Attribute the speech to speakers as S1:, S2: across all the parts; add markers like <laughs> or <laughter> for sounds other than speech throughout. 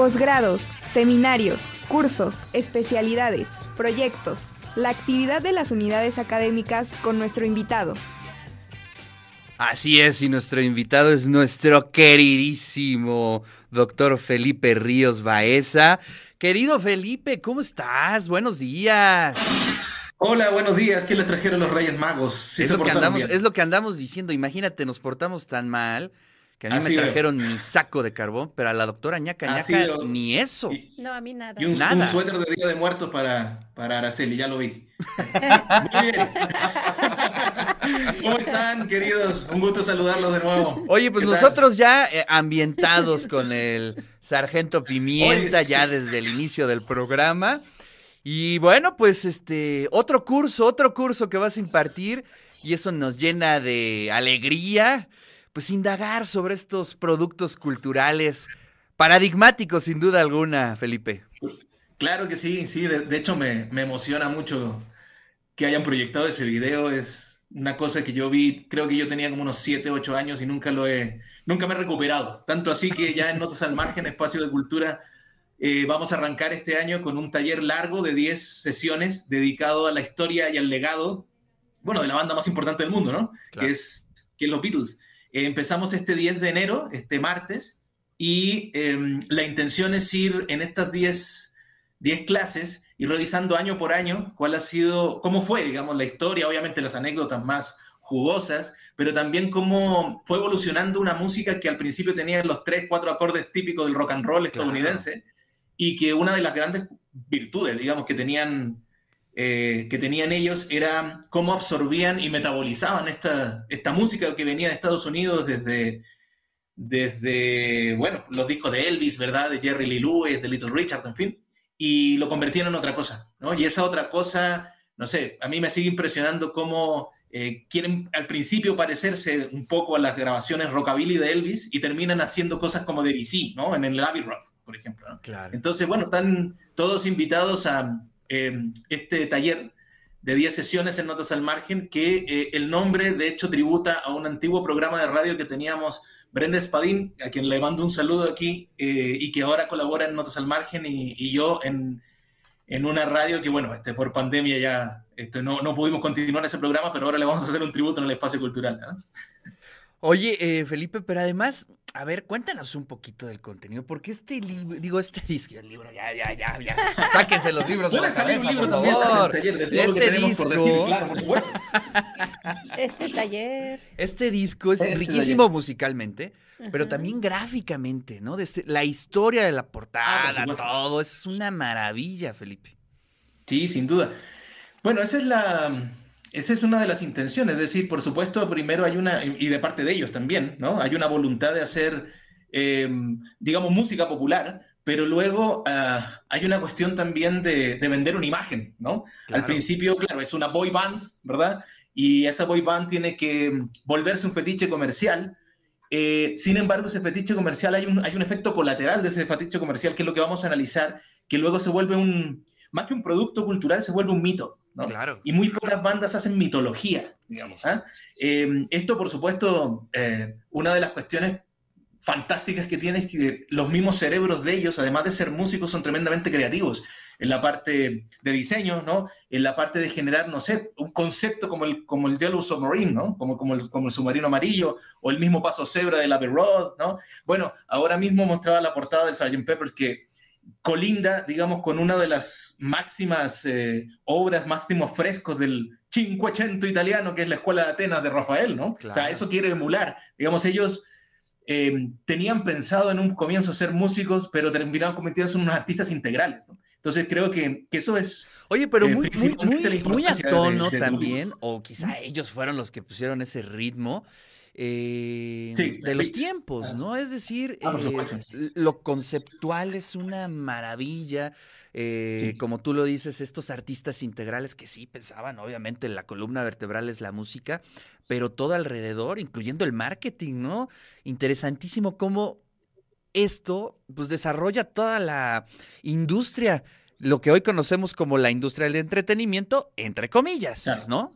S1: Posgrados, seminarios, cursos, especialidades, proyectos, la actividad de las unidades académicas con nuestro invitado.
S2: Así es, y nuestro invitado es nuestro queridísimo doctor Felipe Ríos Baeza. Querido Felipe, ¿cómo estás? Buenos días.
S3: Hola, buenos días. ¿Qué le trajeron los Reyes Magos?
S2: es, lo que andamos, es lo que andamos diciendo. Imagínate, nos portamos tan mal que a mí me trajeron mi saco de carbón, pero a la doctora ñaca ñaca ni eso.
S4: no, a mí nada.
S3: Y un, suéter de Día de Muertos para, para Araceli, ya lo vi. <laughs> Muy bien. ¿Cómo están, queridos? Un gusto saludarlos de nuevo.
S2: Oye, pues nosotros ya eh, ambientados con el Sargento Pimienta ya desde el inicio del programa. Y bueno, pues este, otro curso, otro curso que vas a impartir y eso nos llena de alegría pues indagar sobre estos productos culturales paradigmáticos sin duda alguna, Felipe.
S3: Claro que sí, sí, de, hecho me, emociona mucho que hayan proyectado ese video, es una cosa que yo vi, creo que yo tenía como unos 7, 8 años y nunca lo he, nunca me he recuperado, tanto así que ya en Notas al Margen, Espacio de Cultura, eh, vamos a arrancar este año con un taller largo de 10 sesiones dedicado a la historia y al legado, bueno, de la banda más importante del mundo, ¿no? Que, es, que es los Beatles. Eh, empezamos este 10 de enero, este martes, y em, la intención es ir en estas 10, 10 clases y revisando año por año cuál ha sido, cómo fue, digamos, la historia, obviamente las anécdotas más jugosas, pero también cómo fue evolucionando una música que al principio tenía los tres, cuatro acordes típicos del rock and roll estadounidense y que una de las grandes virtudes, digamos, que tenían eh, que tenían ellos era cómo absorbían y metabolizaban esta, esta música que venía de Estados Unidos desde, desde, bueno, los discos de Elvis, ¿verdad? De Jerry Lee Lewis, de Little Richard, en fin, y lo convertían en otra cosa, ¿no? Y esa otra cosa, no sé, a mí me sigue impresionando cómo eh, quieren al principio parecerse un poco a las grabaciones rockabilly de Elvis y terminan haciendo cosas como de BC, ¿no? En el Abbey Road, por ejemplo. Claro. Entonces, bueno, están todos invitados a, Em, este taller de 10 sesiones en Notas al Margen, que eh, el nombre de hecho tributa a un antiguo programa de radio que teníamos Brenda Espadín, a quien le mando un saludo aquí, eh, y que ahora colabora en Notas al Margen, y, yo en, en, una radio que, bueno, este, por pandemia ya este, no, no, pudimos continuar ese programa, pero ahora le vamos a hacer un tributo en el espacio cultural.
S2: Oye, eh, Felipe, pero además, a ver, cuéntanos un poquito del contenido, porque este libro, digo, este <laughs> disco, el libro, ya, ya, ya, ya, sáquense los libros.
S3: Puede salir un libro también por taller de todo este disco, por decir, claro, por supuesto. <laughs>
S4: Este taller.
S2: Este disco es este riquísimo musicalmente, pero también gráficamente, ¿no? Desde la historia de la portada, ah, todo, es una maravilla, Felipe.
S3: Sí, sin duda. Bueno, esa es la esa es una de las intenciones, es decir, por supuesto, primero hay una, y de parte de ellos también, ¿no? Hay una voluntad de hacer, em, digamos, música popular, pero luego ah, hay una cuestión también de, vender una imagen, ¿no? Al principio, claro, es una boy band, ¿verdad? Y esa boy band tiene que volverse un fetiche comercial. Eh, sin embargo, ese fetiche comercial, hay un, hay un efecto colateral de ese fetiche comercial, que es lo que vamos a analizar, que luego se vuelve un, más que un producto cultural, se vuelve un mito. Claro. Y muy pocas bandas hacen mitología, digamos. ¿ah? Eh, esto, por supuesto, eh, una de las cuestiones fantásticas que tiene es que los mismos cerebros de ellos, además de ser músicos, son tremendamente creativos en la parte de diseño, ¿no? En la parte de generar, no sé, un concepto como el, como el Yellow Submarine, ¿no? Como, como, el, como el submarino amarillo, o el mismo paso cebra de la Road, ¿no? Bueno, ahora mismo mostraba la portada de Sgt. Peppers que colinda, digamos, con una de las máximas eh, obras, máximos frescos del Cinquecento italiano, que es la Escuela de Atenas de Rafael, ¿no? O sea, eso quiere emular. Digamos, ellos eh, tenían pensado en un comienzo ser músicos, pero terminaron convirtiéndose en unos artistas integrales, ¿no? Entonces creo que, eso es...
S2: Oye, pero eh, muy, muy, muy, a tono también, o quizá ellos fueron los que pusieron ese ritmo. Eh, de los tiempos, ¿no? Es decir, ah, eh, lo conceptual es una maravilla. Eh, como tú lo dices, estos artistas integrales que sí pensaban, obviamente, la columna vertebral es la música, pero todo alrededor, incluyendo el marketing, ¿no? Interesantísimo cómo esto, pues, desarrolla toda la industria, lo que hoy conocemos como la industria del entretenimiento, entre comillas, ¿no?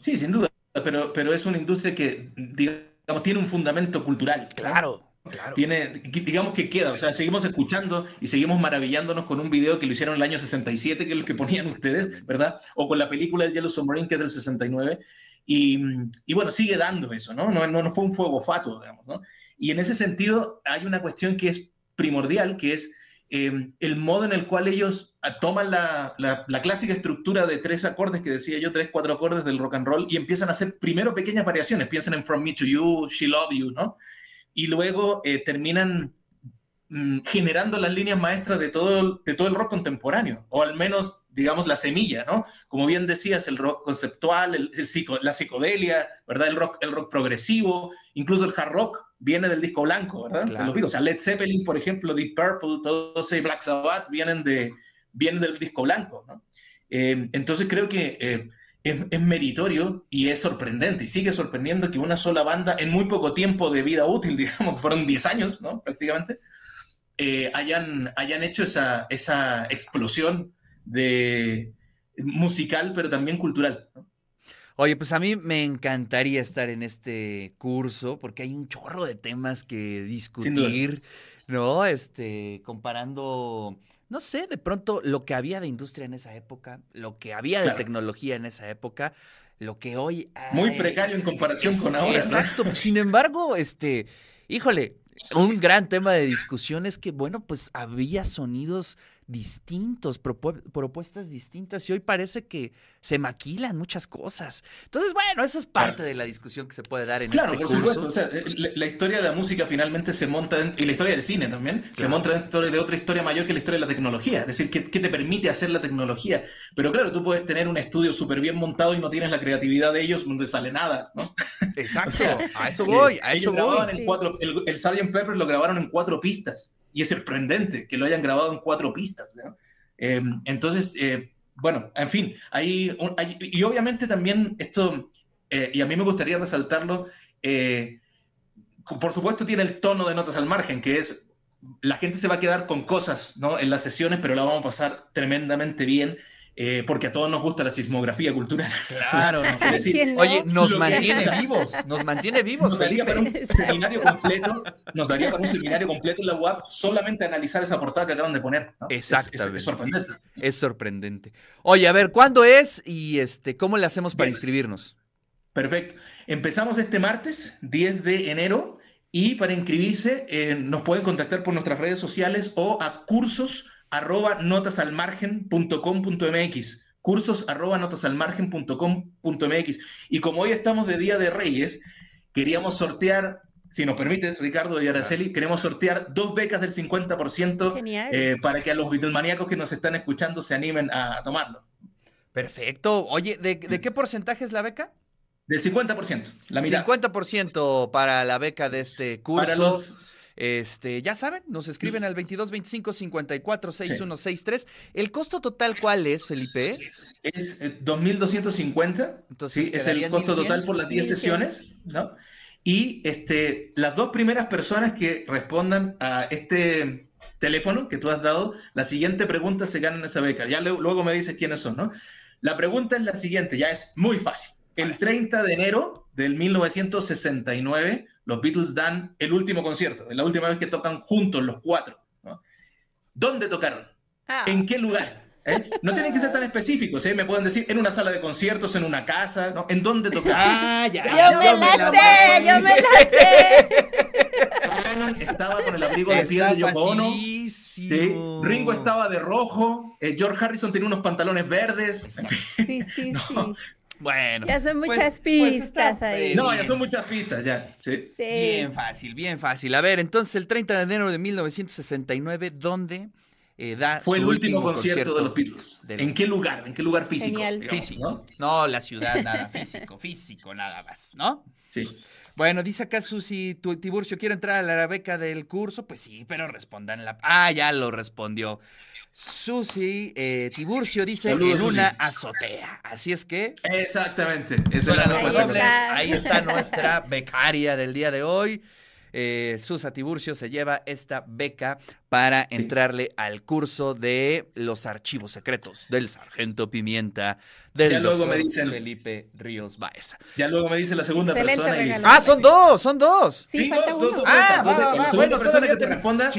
S3: Sí, sin duda pero, pero es una industria que, digamos, tiene un fundamento cultural.
S2: Claro.
S3: Tiene, digamos que queda, o sea, seguimos escuchando y seguimos maravillándonos con un video que lo hicieron en el año 67, que es lo que ponían ustedes, ¿verdad? O con la película de Yellow Submarine, que es del 69. Y, y bueno, sigue dando eso, ¿no? No, no, fue un fuego fato, digamos, ¿no? Y en ese sentido hay una cuestión que es primordial, que es eh, el modo en el cual ellos ah, toman la, la, la, clásica estructura de tres acordes que decía yo, tres, cuatro acordes del rock and roll, y empiezan a hacer primero pequeñas variaciones, piensan en From Me to You, She Love You, ¿no? Y luego eh, terminan mm, generando las líneas maestras de todo, de todo el rock contemporáneo, o al menos digamos, la semilla, ¿no? Como bien decías, el rock conceptual, el, la psicodelia, ¿verdad? El rock, el rock progresivo, incluso el hard rock viene del disco blanco, ¿verdad? O sea, Led Zeppelin, por ejemplo, Deep Purple, todo ese Black Sabbath vienen, de, vienen del disco blanco, ¿no? Eh, entonces creo que eh, es, meritorio y es sorprendente, y sigue sorprendiendo que una sola banda en muy poco tiempo de vida útil, <laughs> digamos, fueron 10 años, ¿no? Prácticamente, eh, hayan, hayan hecho esa, esa explosión de musical, pero también cultural.
S2: Oye, pues a mí me encantaría estar en este curso porque hay un chorro de temas que discutir, ¿no? Este, comparando, no sé, de pronto lo que había de industria en esa época, lo que había de tecnología en esa época, lo que hoy
S3: Muy precario en comparación con ahora.
S2: Exacto. Sin embargo, este, híjole, un gran tema de discusión es que, bueno, pues había sonidos distintos, propuestas distintas y hoy parece que se maquilan muchas cosas. Entonces, bueno, eso es parte de la discusión que se puede dar en
S3: claro,
S2: este
S3: por supuesto. O sea, la, historia de la música finalmente se monta, y la historia del cine también, se monta dentro de otra historia mayor que la historia de la tecnología. Es decir, ¿qué, te permite hacer la tecnología? Pero claro, tú puedes tener un estudio súper bien montado y no tienes la creatividad de ellos donde sale nada, ¿no? <laughs>
S2: Exacto. a eso voy, a eso voy.
S3: El, cuatro, el, el Sgt. Pepper lo grabaron en cuatro pistas y es sorprendente que lo hayan grabado en cuatro pistas. Eh, entonces, eh, bueno, en fin, hay, y obviamente también esto, eh, y a mí me gustaría resaltarlo, por supuesto tiene el tono de notas al margen, que es, la gente se va a quedar con cosas ¿no? en las sesiones, pero la vamos a pasar tremendamente bien. Eh, porque a todos nos gusta la chismografía cultural.
S2: Claro, <laughs> oye, nos mantiene vivos, nos mantiene vivos.
S3: Nos daría para un seminario completo, nos daría para un seminario completo en la web solamente analizar esa portada que acaban de poner.
S2: Exactamente.
S3: Es, sorprendente.
S2: Es sorprendente. Oye, a ver, ¿cuándo es y este, cómo le hacemos para inscribirnos?
S3: Perfecto. Empezamos este martes, 10 de enero, y para inscribirse eh, nos pueden contactar por nuestras redes sociales o a cursos arroba notasalmargen.com.mx, cursos arroba notasalmargen.com.mx. Y como hoy estamos de Día de Reyes, queríamos sortear, si nos permites, Ricardo y Araceli, queremos sortear dos becas del 50% eh, para que a los Beatlemaníacos que nos están escuchando se animen a tomarlo.
S2: Perfecto. Oye, ¿de, qué porcentaje es la beca?
S3: Del 50%, la mitad.
S2: 50% para la beca de este curso. Para los este, ya saben, nos escriben al 22 25 54 6163. ¿El costo total cuál es, Felipe?
S3: Es 2.250. Eh, Entonces, sí, es el costo total por las 10 sesiones, ¿no? Y este, las dos primeras personas que respondan a este teléfono que tú has dado, la siguiente pregunta se ganan esa beca. Ya luego me dices quiénes son, ¿no? La pregunta es la siguiente, ya es muy fácil. El 30 de enero del 1969, los Beatles dan el último concierto, la última vez que tocan juntos los cuatro. ¿Dónde tocaron? Ah. ¿En qué lugar? ¿Eh? No tienen que ser tan específicos, ¿eh? me pueden decir en una sala de conciertos, en una casa, ¿no? ¿En dónde tocaron? <laughs>
S4: Ah, ya, yo, me la sé, yo me la sé. <laughs>
S3: estaba con el abrigo de piel de Yoko Ono. Ringo estaba de rojo. Eh, George Harrison tenía unos pantalones verdes.
S4: Sí, sí, <laughs> sí.
S2: Bueno.
S4: Ya son pues, muchas pues pistas ahí.
S3: No, ya son muchas pistas, ya. ¿sí?
S2: Bien fácil, bien fácil. A ver, entonces el 30 de enero de 1969, ¿dónde eh, da
S3: Fue el último, concierto, de los Beatles. ¿En qué lugar? ¿En qué lugar físico?
S2: físico. ¿no? la ciudad, nada, físico, físico, nada más, ¿no?
S3: Sí.
S2: Bueno, dice acá Susi Tiburcio, ¿quiere entrar a la beca del curso? Pues sí, pero respondan la... Ah, ya lo respondió. Susi eh, Tiburcio dice en una azotea. Así es que.
S3: Exactamente.
S2: Esa ahí, está. ahí está nuestra becaria del día de hoy. Eh, Susa Tiburcio se lleva esta beca para entrarle al curso de los archivos secretos del Sargento Pimienta del
S3: ya luego me dicen,
S2: Felipe Ríos Baeza.
S3: Ya luego me dice la segunda persona.
S2: ah, son dos, son dos.
S4: Sí, falta uno.
S2: ah, la
S3: segunda persona que te responda.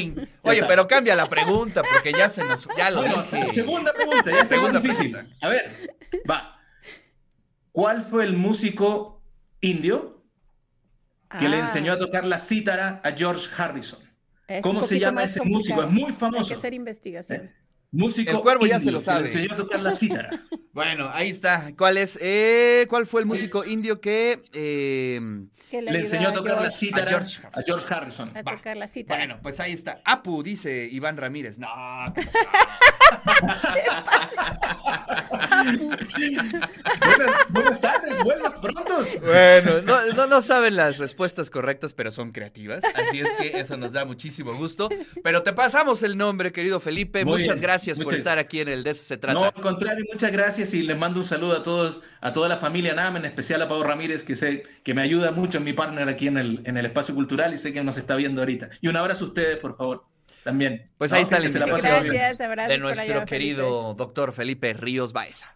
S2: Oye, pero cambia la pregunta porque ya se nos, ya lo
S3: dije. Segunda pregunta, ya segunda difícil. A ver, va. ¿Cuál fue el músico indio que le ah. enseñó a tocar la cítara a George Harrison? ¿Cómo se llama ese músico? Es muy famoso.
S4: Hay que hacer investigación.
S3: ¿Eh? Músico
S2: el cuervo ya se lo sabe.
S3: le enseñó a tocar la cítara. <laughs>
S2: bueno, ahí está. ¿Cuál es? Eh, ¿Cuál fue el músico indio que, eh,
S3: le, enseñó a tocar la cítara a George, Harrison?
S4: A tocar la cítara.
S2: Bueno, pues ahí está. Apu, dice Iván Ramírez. No. <laughs>
S3: buenas, tardes, buenas prontos.
S2: Bueno, no, no, saben las respuestas correctas, pero son creativas. Así es que eso nos da muchísimo gusto. Pero te pasamos el nombre, querido Felipe. muchas gracias por estar aquí en el De eso se trata.
S3: No, al contrario, muchas gracias y les mando un saludo a todos, a toda la familia NAM, en especial a Pablo Ramírez, que sé que me ayuda mucho, en mi partner aquí en el, en el espacio cultural y sé que nos está viendo ahorita. Y un abrazo a ustedes, por favor también.
S2: Pues ahí está la
S4: invitación
S2: de nuestro querido doctor Felipe Ríos Baeza.